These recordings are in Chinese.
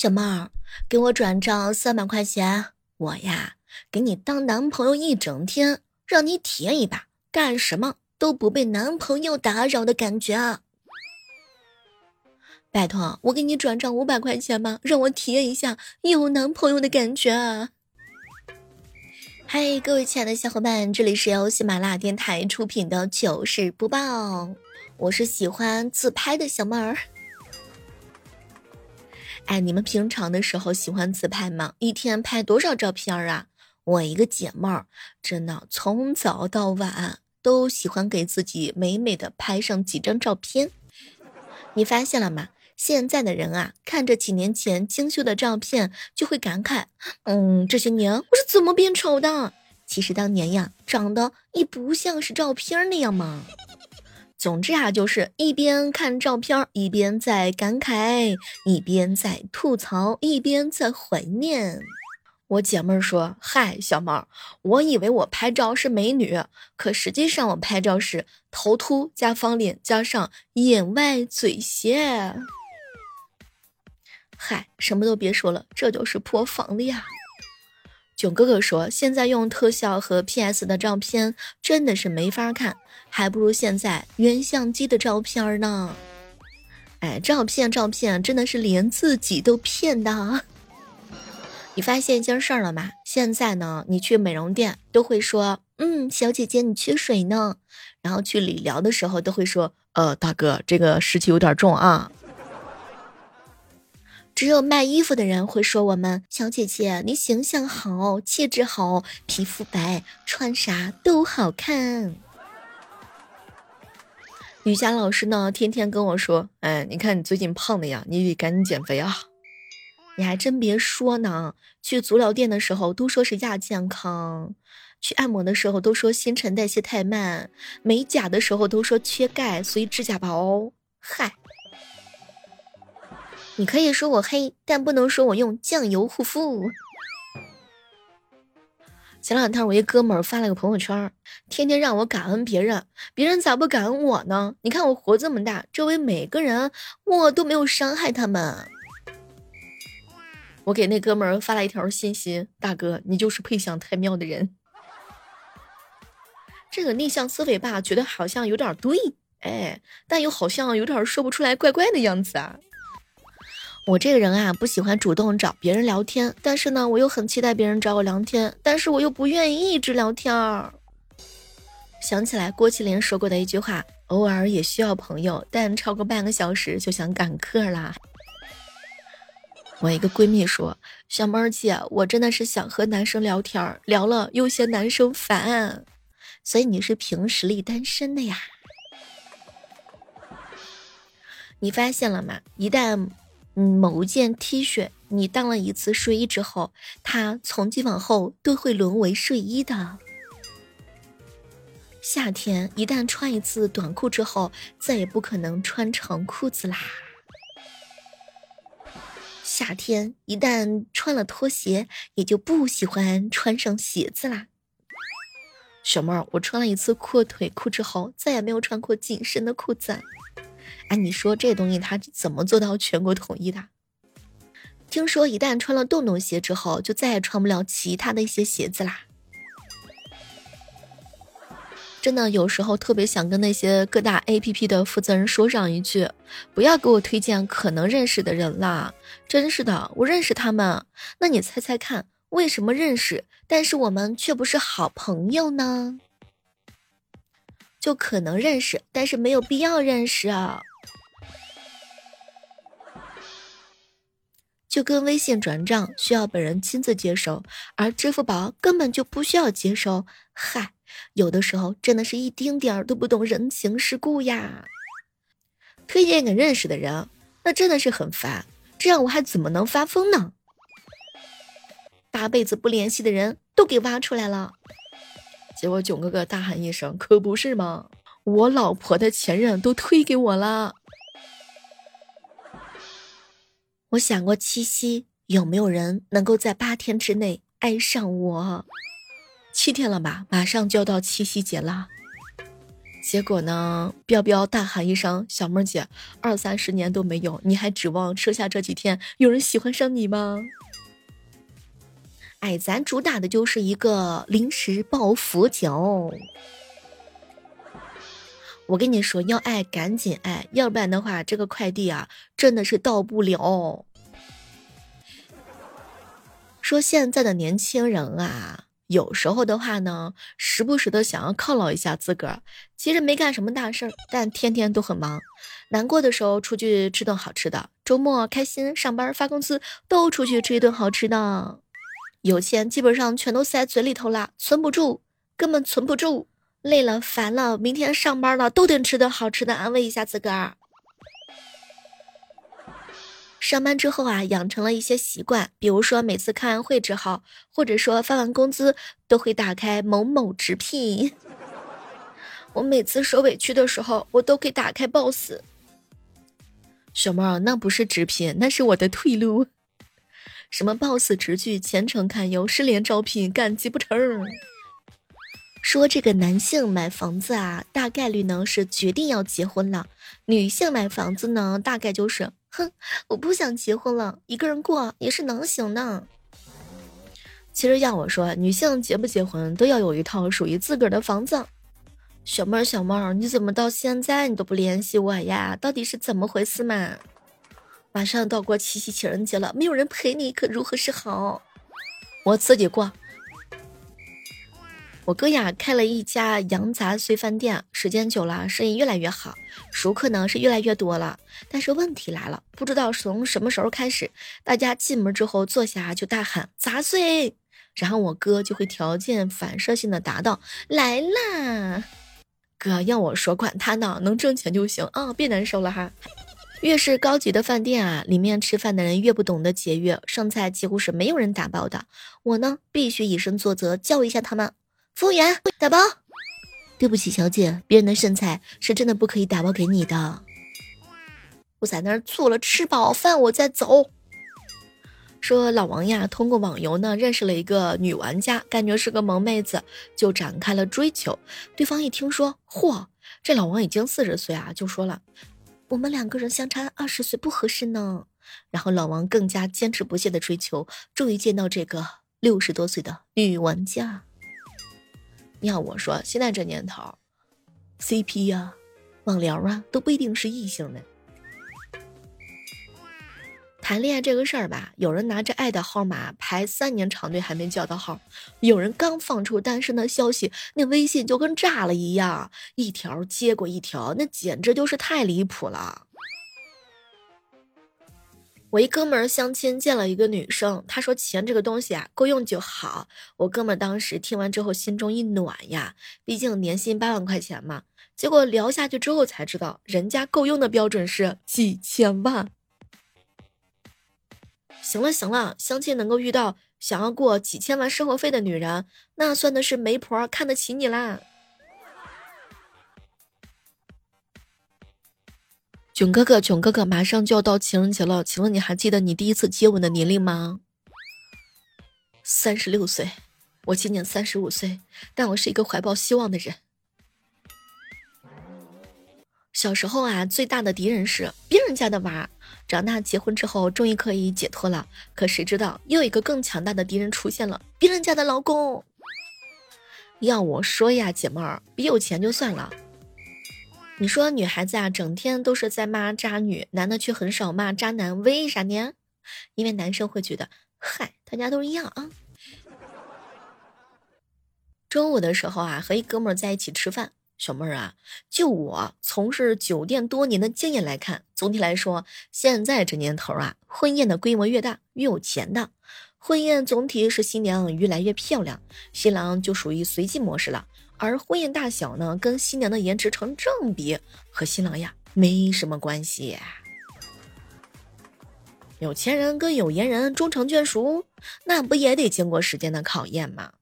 小妹儿，给我转账三百块钱，我呀给你当男朋友一整天，让你体验一把干什么都不被男朋友打扰的感觉啊！拜托，我给你转账五百块钱吧，让我体验一下有男朋友的感觉啊！嗨，各位亲爱的小伙伴，这里是由喜马拉雅电台出品的糗事播报，我是喜欢自拍的小妹儿。哎，你们平常的时候喜欢自拍吗？一天拍多少照片啊？我一个姐妹儿，真的从早到晚都喜欢给自己美美的拍上几张照片。你发现了吗？现在的人啊，看着几年前精修的照片，就会感慨：嗯，这些年我是怎么变丑的？其实当年呀，长得也不像是照片那样嘛。总之啊，就是一边看照片，一边在感慨，一边在吐槽，一边在怀念。我姐妹说：“嗨，小猫，我以为我拍照是美女，可实际上我拍照是头秃加方脸加上眼歪嘴斜。”嗨，什么都别说了，这就是破防了呀！囧哥哥说：“现在用特效和 PS 的照片真的是没法看，还不如现在原相机的照片呢。”哎，照片照片真的是连自己都骗的。你发现一件事儿了吗？现在呢，你去美容店都会说：“嗯，小姐姐，你缺水呢。”然后去理疗的时候都会说：“呃，大哥，这个湿气有点重啊。”只有卖衣服的人会说：“我们小姐姐，你形象好，气质好，皮肤白，穿啥都好看。”瑜伽老师呢，天天跟我说：“哎，你看你最近胖的呀，你得赶紧减肥啊！”你还真别说呢，去足疗店的时候都说是亚健康，去按摩的时候都说新陈代谢太慢，美甲的时候都说缺钙，所以指甲薄。嗨。你可以说我黑，但不能说我用酱油护肤。前两天我一哥们儿发了个朋友圈，天天让我感恩别人，别人咋不感恩我呢？你看我活这么大，周围每个人我都没有伤害他们。我给那哥们儿发了一条信息：大哥，你就是配享太庙的人。这个逆向思维吧，觉得好像有点对，哎，但又好像有点说不出来，怪怪的样子啊。我这个人啊，不喜欢主动找别人聊天，但是呢，我又很期待别人找我聊天，但是我又不愿意一直聊天儿。想起来郭麒麟说过的一句话：“偶尔也需要朋友，但超过半个小时就想赶课啦。”我一个闺蜜说：“小妹儿姐，我真的是想和男生聊天儿，聊了又嫌男生烦，所以你是凭实力单身的呀？你发现了吗？一旦……”嗯，某件 T 恤你当了一次睡衣之后，它从今往后都会沦为睡衣的。夏天一旦穿一次短裤之后，再也不可能穿长裤子啦。夏天一旦穿了拖鞋，也就不喜欢穿上鞋子啦。小妹儿，我穿了一次阔腿裤之后，再也没有穿过紧身的裤子。哎，你说这东西它怎么做到全国统一的？听说一旦穿了洞洞鞋之后，就再也穿不了其他的一些鞋子啦。真的，有时候特别想跟那些各大 APP 的负责人说上一句：不要给我推荐可能认识的人啦！真是的，我认识他们。那你猜猜看，为什么认识，但是我们却不是好朋友呢？就可能认识，但是没有必要认识啊。就跟微信转账需要本人亲自接收，而支付宝根本就不需要接收。嗨，有的时候真的是一丁点儿都不懂人情世故呀！推荐给认识的人，那真的是很烦，这样我还怎么能发疯呢？八辈子不联系的人都给挖出来了，结果囧哥哥大喊一声：“可不是吗？我老婆的前任都推给我了。”我想过七夕有没有人能够在八天之内爱上我？七天了吧，马上就要到七夕节了。结果呢，彪彪大喊一声：“小妹姐，二三十年都没有，你还指望剩下这几天有人喜欢上你吗？”哎，咱主打的就是一个临时抱佛脚。我跟你说，要爱赶紧爱，要不然的话，这个快递啊，真的是到不了。说现在的年轻人啊，有时候的话呢，时不时的想要犒劳一下自个儿，其实没干什么大事儿，但天天都很忙。难过的时候出去吃顿好吃的，周末开心上班发工资都出去吃一顿好吃的。有钱基本上全都塞嘴里头了，存不住，根本存不住。累了烦了，明天上班了都得吃顿好吃的，安慰一下自个儿。上班之后啊，养成了一些习惯，比如说每次开完会之后，或者说发完工资，都会打开某某直聘。我每次受委屈的时候，我都会打开 boss。小猫，那不是直聘，那是我的退路。什么 boss 直拒，前程堪忧，失联招聘，赶集不成。说这个男性买房子啊，大概率呢是决定要结婚了；女性买房子呢，大概就是。哼，我不想结婚了，一个人过也是能行的。其实要我说，女性结不结婚都要有一套属于自个儿的房子。小妹儿，小妹儿，你怎么到现在你都不联系我呀？到底是怎么回事嘛？马上到过七夕情人节了，没有人陪你，可如何是好？我自己过。我哥呀开了一家羊杂碎饭店，时间久了，生意越来越好，熟客呢是越来越多了。但是问题来了，不知道从什么时候开始，大家进门之后坐下就大喊杂碎，然后我哥就会条件反射性的答道来啦。哥要我说，管他呢，能挣钱就行啊，别难受了哈。越是高级的饭店啊，里面吃饭的人越不懂得节约，剩菜几乎是没有人打包的。我呢，必须以身作则，教育一下他们。服务员，打包。对不起，小姐，别人的剩菜是真的不可以打包给你的。我在那儿坐了，吃饱饭我再走。说老王呀，通过网游呢认识了一个女玩家，感觉是个萌妹子，就展开了追求。对方一听说，嚯，这老王已经四十岁啊，就说了，我们两个人相差二十岁不合适呢。然后老王更加坚持不懈的追求，终于见到这个六十多岁的女玩家。要我说，现在这年头，CP 呀、网聊啊，都不一定是异性的。谈恋爱这个事儿吧，有人拿着爱的号码排三年长队还没叫到号，有人刚放出单身的消息，那微信就跟炸了一样，一条接过一条，那简直就是太离谱了。我一哥们儿相亲见了一个女生，他说钱这个东西啊，够用就好。我哥们儿当时听完之后心中一暖呀，毕竟年薪八万块钱嘛。结果聊下去之后才知道，人家够用的标准是几千万。行了行了，相亲能够遇到想要过几千万生活费的女人，那算的是媒婆看得起你啦。囧哥哥，囧哥哥，马上就要到情人节了，请问你还记得你第一次接吻的年龄吗？三十六岁，我今年三十五岁，但我是一个怀抱希望的人。小时候啊，最大的敌人是别人家的娃，长大结婚之后，终于可以解脱了。可谁知道，又一个更强大的敌人出现了，别人家的老公。要我说呀，姐妹儿，别有钱就算了。你说女孩子啊，整天都是在骂渣女，男的却很少骂渣男，为啥呢？因为男生会觉得，嗨，大家都一样啊。中午的时候啊，和一哥们儿在一起吃饭，小妹儿啊，就我从事酒店多年的经验来看，总体来说，现在这年头啊，婚宴的规模越大，越有钱的。婚宴总体是新娘越来越漂亮，新郎就属于随机模式了。而婚宴大小呢，跟新娘的颜值成正比，和新郎呀没什么关系。有钱人跟有颜人终成眷属，那不也得经过时间的考验吗？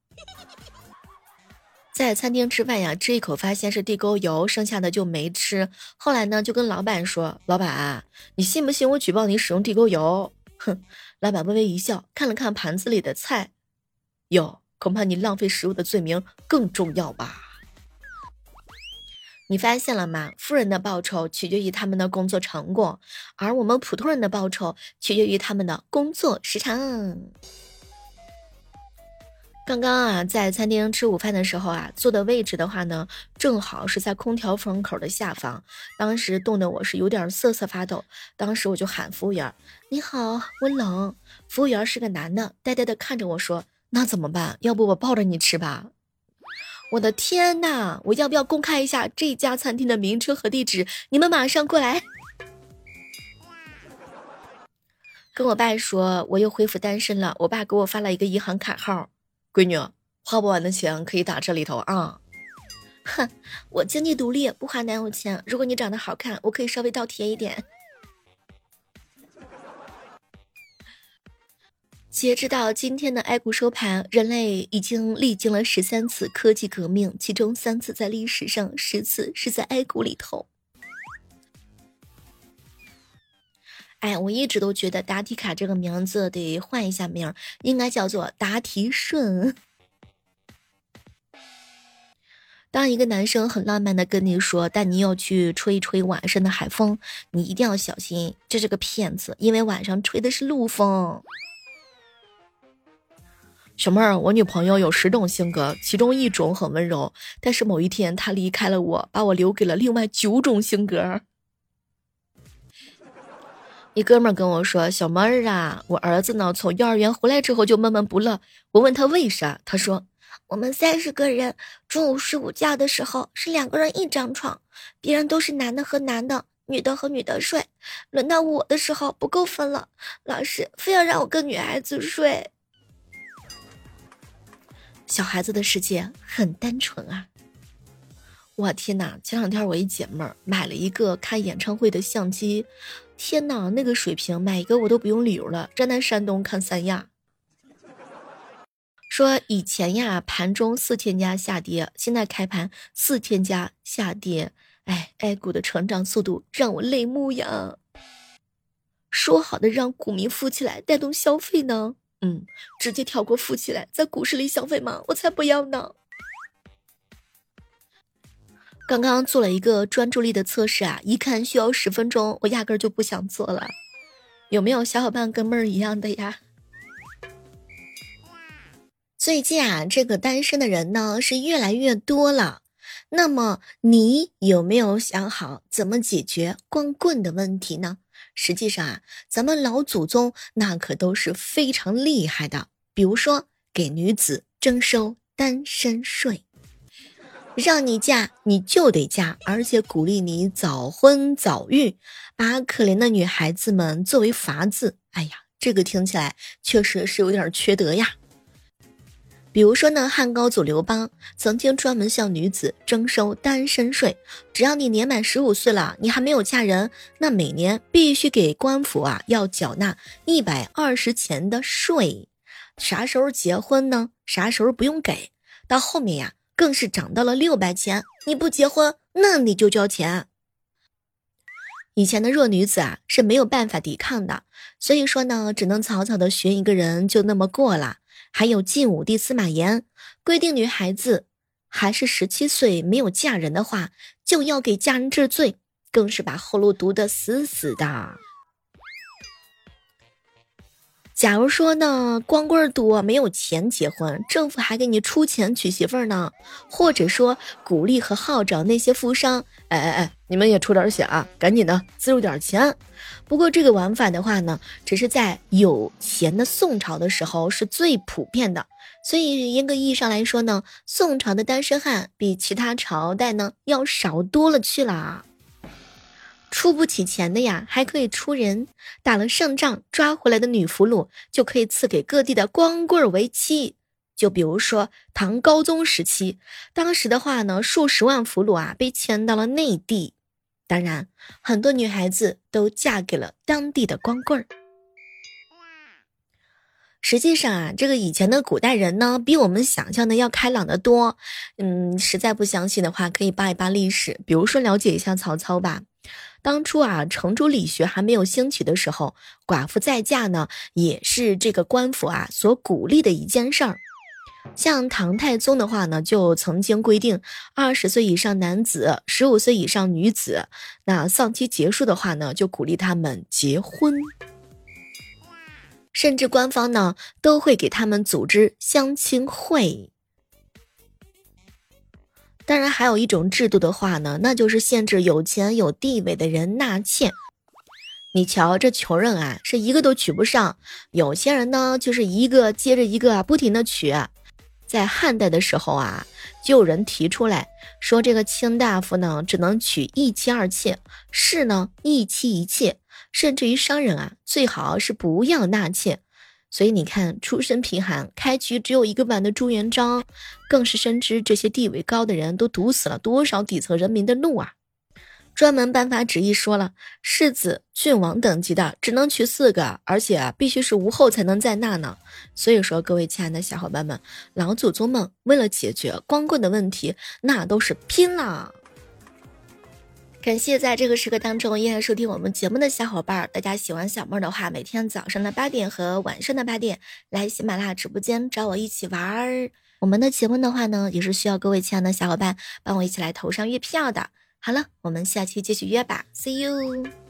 在餐厅吃饭呀，吃一口发现是地沟油，剩下的就没吃。后来呢，就跟老板说：“老板，你信不信我举报你使用地沟油？”哼，老板微微一笑，看了看盘子里的菜，哟。恐怕你浪费食物的罪名更重要吧。你发现了吗？富人的报酬取决于他们的工作成果，而我们普通人的报酬取决于他们的工作时长。刚刚啊，在餐厅吃午饭的时候啊，坐的位置的话呢，正好是在空调风口的下方。当时冻得我是有点瑟瑟发抖，当时我就喊服务员：“你好，我冷。”服务员是个男的，呆呆的看着我说：“那怎么办？要不我抱着你吃吧？”我的天呐！我要不要公开一下这家餐厅的名称和地址？你们马上过来。跟我爸说，我又恢复单身了。我爸给我发了一个银行卡号，闺女，花不完的钱可以打这里头啊。哼，我经济独立，不花男友钱。如果你长得好看，我可以稍微倒贴一点。截止到今天的 A 股收盘，人类已经历经了十三次科技革命，其中三次在历史上，十次是在 A 股里头。哎，我一直都觉得答题卡这个名字得换一下名，应该叫做答题顺。当一个男生很浪漫的跟你说，带你要去吹一吹晚上的海风，你一定要小心，这是个骗子，因为晚上吹的是陆风。小妹儿，我女朋友有十种性格，其中一种很温柔，但是某一天她离开了我，把我留给了另外九种性格。一哥们跟我说：“小妹儿啊，我儿子呢，从幼儿园回来之后就闷闷不乐。”我问他为啥，他说：“我们三十个人中午睡午觉的时候是两个人一张床，别人都是男的和男的，女的和女的睡，轮到我的时候不够分了，老师非要让我跟女孩子睡。”小孩子的世界很单纯啊！我天哪，前两天我一姐妹儿买了一个看演唱会的相机，天哪，那个水平买一个我都不用理由了，站在山东看三亚。说以前呀，盘中四千家下跌，现在开盘四千家下跌，哎，A 股的成长速度让我泪目呀！说好的让股民富起来，带动消费呢？嗯，直接跳过富起来，在股市里消费吗？我才不要呢！刚刚做了一个专注力的测试啊，一看需要十分钟，我压根就不想做了。有没有小伙伴跟妹儿一样的呀？最近啊，这个单身的人呢是越来越多了。那么你有没有想好怎么解决光棍的问题呢？实际上啊，咱们老祖宗那可都是非常厉害的。比如说，给女子征收单身税，让你嫁你就得嫁，而且鼓励你早婚早育，把可怜的女孩子们作为法子。哎呀，这个听起来确实是有点缺德呀。比如说呢，汉高祖刘邦曾经专门向女子征收单身税，只要你年满十五岁了，你还没有嫁人，那每年必须给官府啊要缴纳一百二十钱的税。啥时候结婚呢？啥时候不用给？到后面呀，更是涨到了六百钱。你不结婚，那你就交钱。以前的弱女子啊是没有办法抵抗的，所以说呢，只能草草的寻一个人就那么过了。还有晋武帝司马炎规定，女孩子还是十七岁没有嫁人的话，就要给家人治罪，更是把后路堵得死死的。假如说呢，光棍多没有钱结婚，政府还给你出钱娶媳妇儿呢，或者说鼓励和号召那些富商，哎哎哎，你们也出点血啊，赶紧的资助点钱。不过这个玩法的话呢，只是在有钱的宋朝的时候是最普遍的，所以严格意义上来说呢，宋朝的单身汉比其他朝代呢要少多了去了。出不起钱的呀，还可以出人。打了胜仗抓回来的女俘虏，就可以赐给各地的光棍为妻。就比如说唐高宗时期，当时的话呢，数十万俘虏啊被迁到了内地。当然，很多女孩子都嫁给了当地的光棍儿。实际上啊，这个以前的古代人呢，比我们想象的要开朗的多。嗯，实在不相信的话，可以扒一扒历史，比如说了解一下曹操吧。当初啊，程朱理学还没有兴起的时候，寡妇再嫁呢，也是这个官府啊所鼓励的一件事儿。像唐太宗的话呢，就曾经规定，二十岁以上男子、十五岁以上女子，那丧期结束的话呢，就鼓励他们结婚，甚至官方呢都会给他们组织相亲会。当然，还有一种制度的话呢，那就是限制有钱有地位的人纳妾。你瞧，这穷人啊，是一个都娶不上；有些人呢，就是一个接着一个啊不停的娶。在汉代的时候啊，就有人提出来说，这个卿大夫呢，只能娶一妻二妾，士呢一妻一妾，甚至于商人啊，最好是不要纳妾。所以你看，出身贫寒、开局只有一个碗的朱元璋，更是深知这些地位高的人都堵死了多少底层人民的路啊！专门颁发旨意说了，世子、郡王等级的只能娶四个，而且必须是无后才能再纳呢。所以说，各位亲爱的小伙伴们，老祖宗们为了解决光棍的问题，那都是拼了。感谢在这个时刻当中依然收听我们节目的小伙伴，大家喜欢小妹的话，每天早上的八点和晚上的八点来喜马拉雅直播间找我一起玩儿。我们的节目的话呢，也是需要各位亲爱的小伙伴帮我一起来投上月票的。好了，我们下期继续约吧，See you。